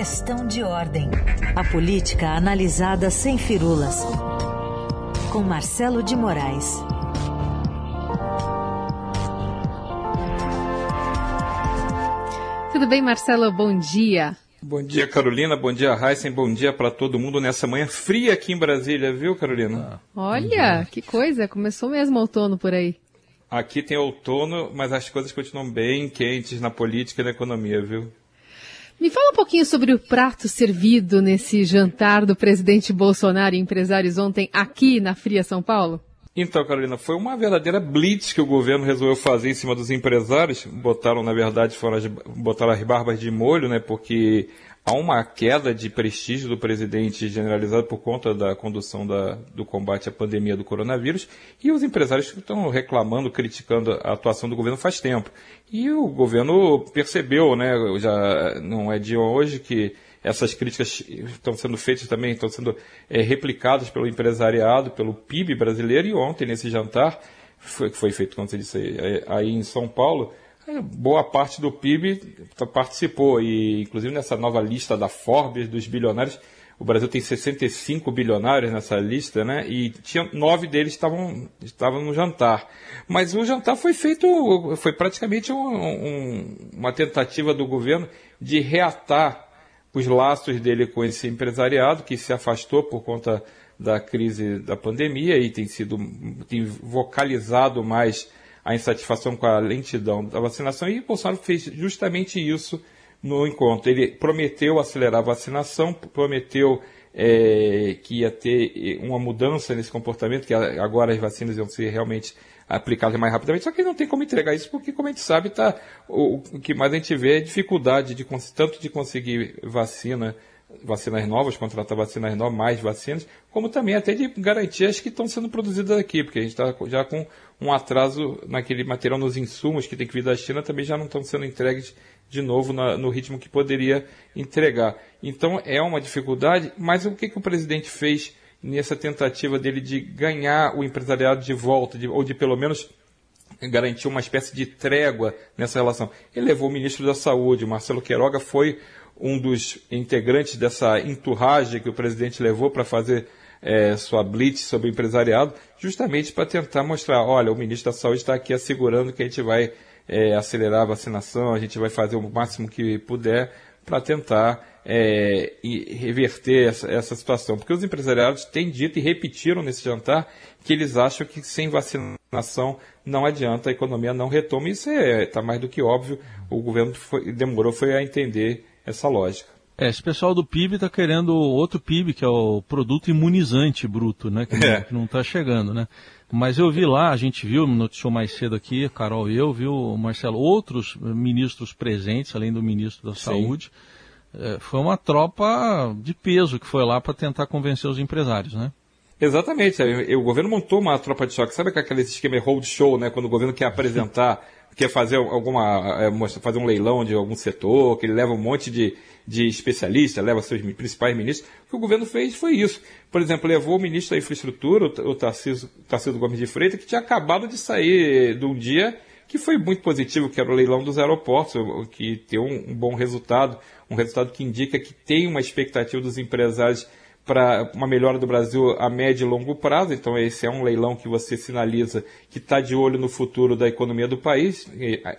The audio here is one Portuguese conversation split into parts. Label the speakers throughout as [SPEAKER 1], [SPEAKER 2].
[SPEAKER 1] Questão de ordem. A política analisada sem firulas. Com Marcelo de Moraes.
[SPEAKER 2] Tudo bem, Marcelo? Bom dia.
[SPEAKER 3] Bom dia, Carolina. Bom dia, Heisen. Bom dia para todo mundo nessa manhã fria aqui em Brasília, viu, Carolina?
[SPEAKER 2] Olha, que coisa. Começou mesmo outono por aí.
[SPEAKER 3] Aqui tem outono, mas as coisas continuam bem quentes na política e na economia, viu?
[SPEAKER 2] Me fala um pouquinho sobre o prato servido nesse jantar do presidente Bolsonaro e empresários ontem aqui na Fria São Paulo.
[SPEAKER 3] Então, Carolina, foi uma verdadeira blitz que o governo resolveu fazer em cima dos empresários. Botaram, na verdade, foram, botaram as barbas de molho, né? Porque há uma queda de prestígio do presidente generalizado por conta da condução da, do combate à pandemia do coronavírus e os empresários estão reclamando, criticando a atuação do governo faz tempo. E o governo percebeu, né, já não é de hoje que essas críticas estão sendo feitas também, estão sendo é, replicadas pelo empresariado, pelo PIB brasileiro e ontem nesse jantar, foi, foi feito, como você disse, aí, aí em São Paulo, boa parte do PIB participou e inclusive nessa nova lista da Forbes dos bilionários, o Brasil tem 65 bilionários nessa lista, né? E tinha nove deles estavam estavam no jantar. Mas o jantar foi feito, foi praticamente um, um, uma tentativa do governo de reatar os laços dele com esse empresariado que se afastou por conta da crise da pandemia e tem sido tem vocalizado mais a insatisfação com a lentidão da vacinação e Bolsonaro fez justamente isso no encontro. Ele prometeu acelerar a vacinação, prometeu é, que ia ter uma mudança nesse comportamento, que agora as vacinas iam ser realmente aplicadas mais rapidamente, só que não tem como entregar isso, porque, como a gente sabe, tá, o, o que mais a gente vê é dificuldade de, tanto de conseguir vacina vacinas novas, contratar vacinas novas, mais vacinas, como também até de garantias que estão sendo produzidas aqui, porque a gente está já com um atraso naquele material, nos insumos que tem que vir da China, também já não estão sendo entregues de novo na, no ritmo que poderia entregar. Então é uma dificuldade, mas o que, que o presidente fez nessa tentativa dele de ganhar o empresariado de volta, de, ou de pelo menos garantir uma espécie de trégua nessa relação? Ele levou o ministro da Saúde, Marcelo Queiroga, foi um dos integrantes dessa enturragem que o presidente levou para fazer é, sua blitz sobre o empresariado, justamente para tentar mostrar, olha, o ministro da Saúde está aqui assegurando que a gente vai é, acelerar a vacinação, a gente vai fazer o máximo que puder para tentar é, reverter essa, essa, situação. Porque os empresariados têm dito e repetiram nesse jantar que eles acham que sem vacinação não adianta, a economia não retoma. Isso está é, mais do que óbvio. O governo foi, demorou foi a entender essa lógica.
[SPEAKER 4] É, esse pessoal do PIB está querendo outro PIB, que é o produto imunizante bruto, né? Que, é. não está chegando, né? Mas eu vi lá, a gente viu, noticiou mais cedo aqui, Carol e eu, viu, Marcelo, outros ministros presentes, além do ministro da Sim. Saúde. É, foi uma tropa de peso que foi lá para tentar convencer os empresários, né?
[SPEAKER 3] Exatamente. O governo montou uma tropa de choque. Sabe aquele esquema hold show, né? Quando o governo quer apresentar quer fazer alguma é, fazer um leilão de algum setor, que ele leva um monte de, de especialistas, leva seus principais ministros. O que o governo fez foi isso. Por exemplo, levou o ministro da Infraestrutura, o Tarcísio, Tarcísio Gomes de Freitas, que tinha acabado de sair de um dia que foi muito positivo, que era o leilão dos aeroportos, que tem um, um bom resultado, um resultado que indica que tem uma expectativa dos empresários para uma melhora do Brasil a médio e longo prazo. Então, esse é um leilão que você sinaliza que está de olho no futuro da economia do país.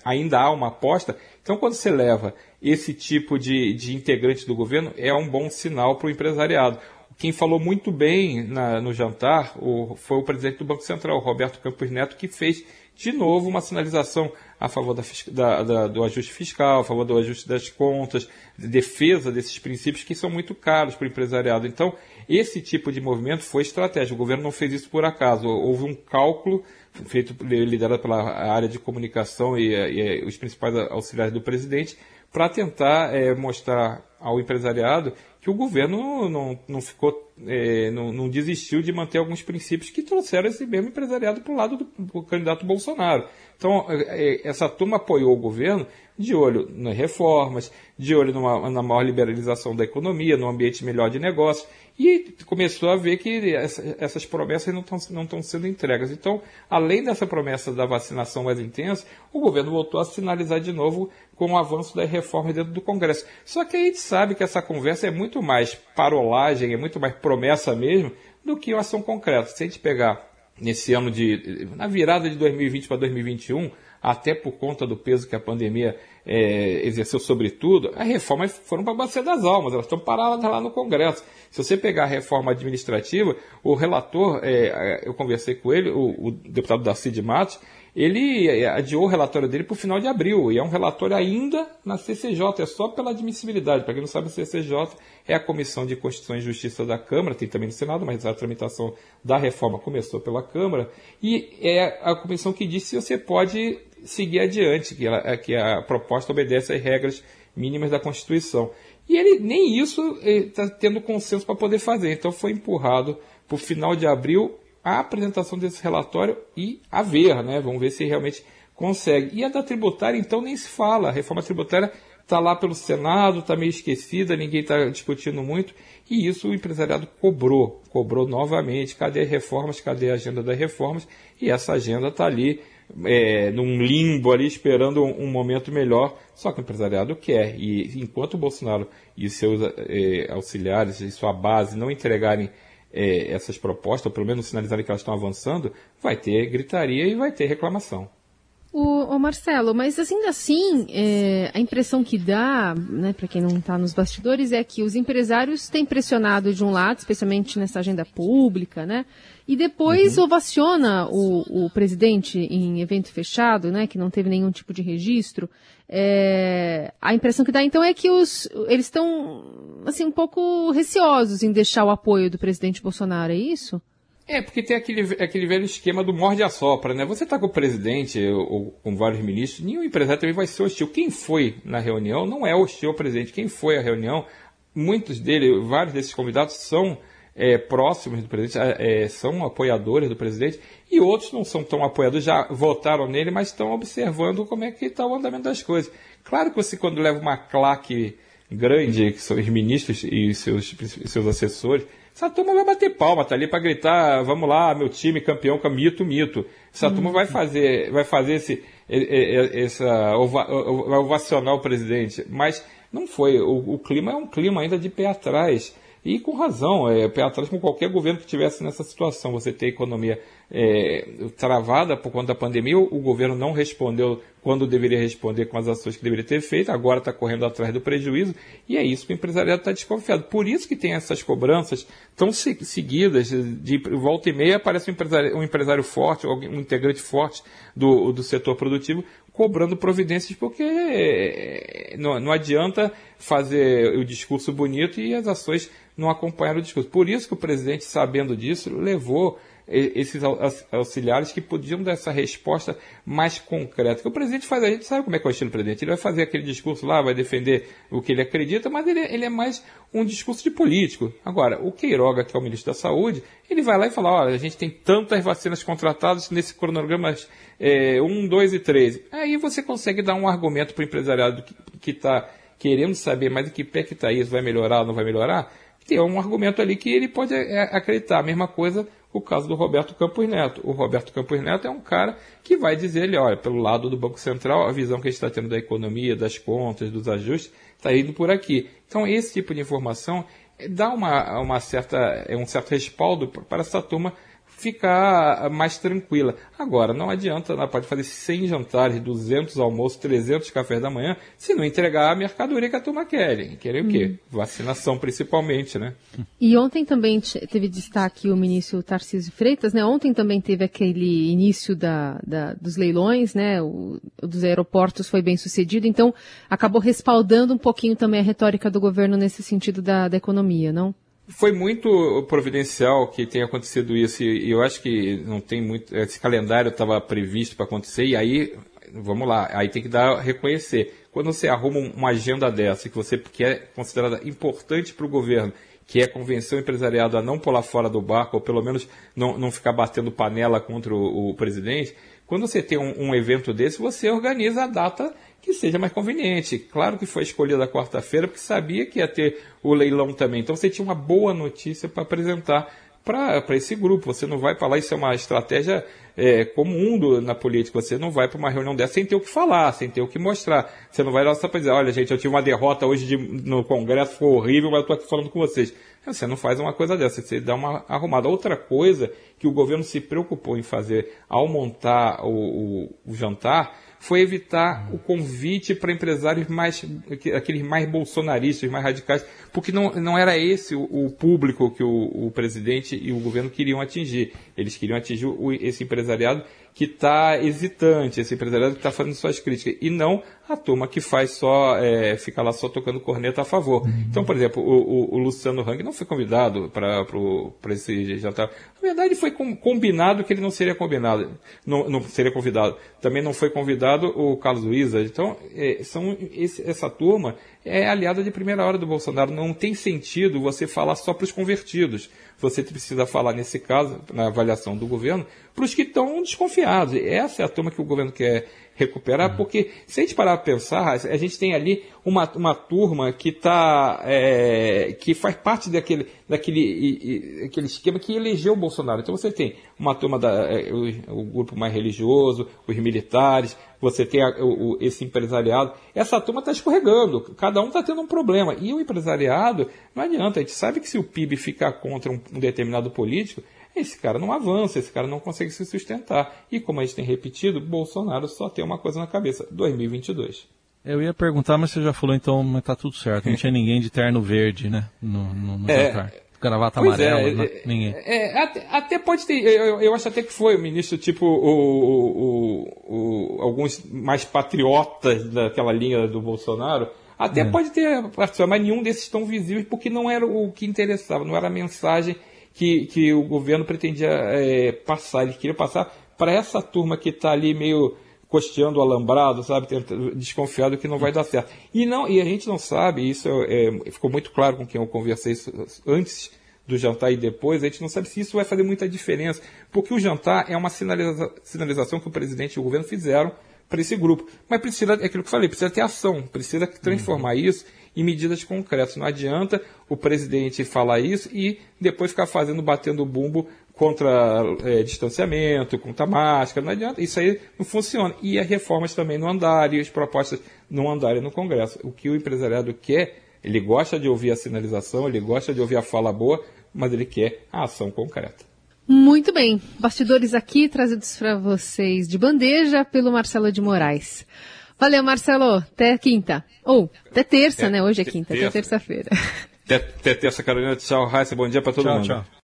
[SPEAKER 3] ainda há uma aposta. Então, quando você leva esse tipo de, de integrante do governo, é um bom sinal para o empresariado. Quem falou muito bem na, no jantar o, foi o presidente do Banco Central, Roberto Campos Neto, que fez de novo uma sinalização a favor da, da, da, do ajuste fiscal, a favor do ajuste das contas, de defesa desses princípios que são muito caros para o empresariado. Então, esse tipo de movimento foi estratégico. O governo não fez isso por acaso. Houve um cálculo feito liderado pela área de comunicação e, e os principais auxiliares do presidente para tentar é, mostrar ao empresariado que o governo não, não ficou, é, não, não, desistiu de manter alguns princípios que trouxeram esse mesmo empresariado para o lado do, do, candidato Bolsonaro. Então, é, essa turma apoiou o governo de olho nas reformas, de olho numa, na maior liberalização da economia, num ambiente melhor de negócios, e começou a ver que essa, essas promessas não estão não sendo entregas. Então, além dessa promessa da vacinação mais intensa, o governo voltou a sinalizar de novo com o avanço das reformas dentro do Congresso. Só que a gente sabe que essa conversa é muito mais parolagem, é muito mais promessa mesmo, do que uma ação concreta. Se a gente pegar nesse ano de. na virada de 2020 para 2021, até por conta do peso que a pandemia é, exerceu sobre tudo, as reformas foram para a bacia das almas, elas estão paradas lá no Congresso. Se você pegar a reforma administrativa, o relator, é, eu conversei com ele, o, o deputado Darcy de Matos, ele é, adiou o relatório dele para o final de abril, e é um relatório ainda na CCJ, é só pela admissibilidade. Para quem não sabe, a CCJ é a Comissão de Constituição e Justiça da Câmara, tem também no Senado, mas a tramitação da reforma começou pela Câmara, e é a comissão que diz se você pode seguir adiante, que, ela, que a proposta obedece às regras mínimas da Constituição. E ele nem isso está tendo consenso para poder fazer, então foi empurrado para o final de abril a apresentação desse relatório e a ver, né? Vamos ver se realmente consegue. E a da tributária, então, nem se fala. A reforma tributária está lá pelo Senado, está meio esquecida, ninguém está discutindo muito. E isso o empresariado cobrou, cobrou novamente. Cadê as reformas? Cadê a agenda das reformas? E essa agenda está ali, é, num limbo ali, esperando um, um, momento melhor. Só que o empresariado quer. E enquanto o Bolsonaro e seus é, auxiliares e sua base não entregarem é, essas propostas, ou pelo menos sinalizarem que elas estão avançando, vai ter gritaria e vai ter reclamação.
[SPEAKER 2] O, o Marcelo, mas ainda assim, é, a impressão que dá, né, para quem não está nos bastidores, é que os empresários têm pressionado de um lado, especialmente nessa agenda pública, né, e depois uhum. ovaciona o, o presidente em evento fechado, né, que não teve nenhum tipo de registro. É, a impressão que dá então é que os, eles estão assim um pouco receosos em deixar o apoio do presidente Bolsonaro, é isso?
[SPEAKER 3] É, porque tem aquele, aquele velho esquema do morde a sopra, né? Você está com o presidente ou com vários ministros, nenhum empresário também vai ser hostil. Quem foi na reunião não é hostil ao presidente. Quem foi à reunião, muitos dele, vários desses convidados são é, próximos do presidente, é, são apoiadores do presidente, e outros não são tão apoiadores, já votaram nele, mas estão observando como é que está o andamento das coisas. Claro que você, quando leva uma claque grande, que são os ministros e seus, seus assessores, essa turma vai bater palma, tá ali para gritar, vamos lá, meu time campeão com mito, mito. Essa uhum. turma vai fazer, vai fazer esse, essa, vai ovacionar o presidente. Mas não foi. O, o clima é um clima ainda de pé atrás. E com razão, é pé atrás com qualquer governo que estivesse nessa situação. Você ter economia é, travada por conta da pandemia, o, o governo não respondeu quando deveria responder com as ações que deveria ter feito, agora está correndo atrás do prejuízo, e é isso que o empresariado está desconfiado. Por isso que tem essas cobranças tão seguidas, de volta e meia aparece um empresário, um empresário forte, um integrante forte do, do setor produtivo, cobrando providências, porque é, não, não adianta fazer o discurso bonito e as ações não acompanhar o discurso. Por isso que o presidente, sabendo disso, levou esses auxiliares que podiam dar essa resposta mais concreta. O presidente faz, a gente sabe como é que é o estilo do presidente. Ele vai fazer aquele discurso lá, vai defender o que ele acredita, mas ele, ele é mais um discurso de político. Agora, o Queiroga, que é o ministro da Saúde, ele vai lá e fala: olha, a gente tem tantas vacinas contratadas nesse cronograma é, 1, 2 e 3. Aí você consegue dar um argumento para o empresariado que está querendo saber mais em que pé que está isso, vai melhorar ou não vai melhorar tem um argumento ali que ele pode é, acreditar. A mesma coisa o caso do Roberto Campos Neto. O Roberto Campos Neto é um cara que vai dizer ele, olha, pelo lado do Banco Central, a visão que a gente está tendo da economia, das contas, dos ajustes, está indo por aqui. Então, esse tipo de informação dá uma, uma certa, é um certo respaldo para essa turma ficar mais tranquila. Agora, não adianta, ela pode fazer 100 jantares, 200 almoços, 300 cafés da manhã, se não entregar a mercadoria que a turma quer. Querem o quê? Hum. Vacinação principalmente, né?
[SPEAKER 2] E ontem também teve destaque o ministro Tarcísio Freitas, né? Ontem também teve aquele início da, da dos leilões, né? O, o dos aeroportos foi bem sucedido, então acabou respaldando um pouquinho também a retórica do governo nesse sentido da, da economia, não?
[SPEAKER 3] Foi muito providencial que tenha acontecido isso e eu acho que não tem muito esse calendário estava previsto para acontecer e aí vamos lá aí tem que dar reconhecer. Quando você arruma uma agenda dessa que você quer é considerada importante para o governo que é convencer o empresariado a não pular fora do barco ou pelo menos não, não ficar batendo panela contra o, o presidente quando você tem um, um evento desse você organiza a data que seja mais conveniente. Claro que foi escolhida a quarta-feira porque sabia que ia ter o leilão também. Então você tinha uma boa notícia para apresentar para esse grupo. Você não vai para lá, isso é uma estratégia é, comum do, na política. Você não vai para uma reunião dessa sem ter o que falar, sem ter o que mostrar. Você não vai lá só para dizer, olha gente, eu tive uma derrota hoje de, no Congresso, foi horrível, mas eu estou aqui falando com vocês. Você não faz uma coisa dessa, você dá uma arrumada. Outra coisa que o governo se preocupou em fazer ao montar o, o, o jantar foi evitar o convite para empresários mais, aqueles mais bolsonaristas, mais radicais, porque não, não era esse o, o público que o, o, presidente e o governo queriam atingir. Eles queriam atingir o, esse empresariado que está hesitante, esse empresariado que está fazendo suas críticas, e não a turma que faz só, é, fica lá só tocando corneta a favor. Uhum. Então, por exemplo, o, o, o Luciano Hang não foi convidado para esse jantar. Na verdade, foi com, combinado que ele não seria combinado, não, não, seria convidado. Também não foi convidado o Carlos Luiza. Então, é, são esse, essa turma é aliada de primeira hora do Bolsonaro. Não tem sentido você falar só para os convertidos. Você precisa falar, nesse caso, na avaliação do governo, para os que estão desconfiados. Essa é a turma que o governo quer recuperar, uhum. porque se a gente parar para pensar, a gente tem ali uma, uma turma que tá, é, que faz parte daquele, daquele aquele esquema que elegeu o Bolsonaro. Então você tem uma turma da é, o, o grupo mais religioso, os militares, você tem a, o, esse empresariado. Essa turma está escorregando, cada um está tendo um problema. E o empresariado, não adianta, a gente sabe que se o PIB ficar contra um, um determinado político, esse cara não avança, esse cara não consegue se sustentar. E como a gente tem repetido, Bolsonaro só tem uma coisa na cabeça: 2022.
[SPEAKER 4] Eu ia perguntar, mas você já falou, então mas tá tudo certo. Não tinha ninguém de terno verde, né? No, no, no
[SPEAKER 3] é, jantar.
[SPEAKER 4] Gravata amarela,
[SPEAKER 3] é,
[SPEAKER 4] né? ninguém.
[SPEAKER 3] É, até, até, pode ter, eu, eu, acho até que foi o ministro, tipo, o, o, o, alguns mais patriotas daquela linha do Bolsonaro, até é. pode ter participado, mas nenhum desses tão visíveis, porque não era o que interessava, não era a mensagem que, que o governo pretendia é, passar. Ele queria passar para essa turma que está ali meio costeando o alambrado, sabe, desconfiado que não vai dar certo. E não, e a gente não sabe, isso é, ficou muito claro com quem eu conversei antes do jantar e depois, a gente não sabe se isso vai fazer muita diferença, porque o jantar é uma sinaliza, sinalização que o presidente e o governo fizeram para esse grupo. Mas precisa, é aquilo que eu falei, precisa ter ação, precisa transformar uhum. isso em medidas concretas. Não adianta o presidente falar isso e depois ficar fazendo, batendo bumbo contra é, distanciamento, contra máscara, não adianta. Isso aí não funciona. E as reformas também não andarem, as propostas não andarem no Congresso. O que o empresariado quer, ele gosta de ouvir a sinalização, ele gosta de ouvir a fala boa, mas ele quer a ação concreta.
[SPEAKER 2] Muito bem. Bastidores aqui trazidos para vocês de bandeja pelo Marcelo de Moraes. Valeu, Marcelo. Até quinta. Ou, até terça, é, né? Hoje é quinta, terça. até terça-feira.
[SPEAKER 3] Até, até terça, Carolina. Tchau, Raíssa. Bom dia para todo
[SPEAKER 4] tchau,
[SPEAKER 3] mundo.
[SPEAKER 4] Tchau.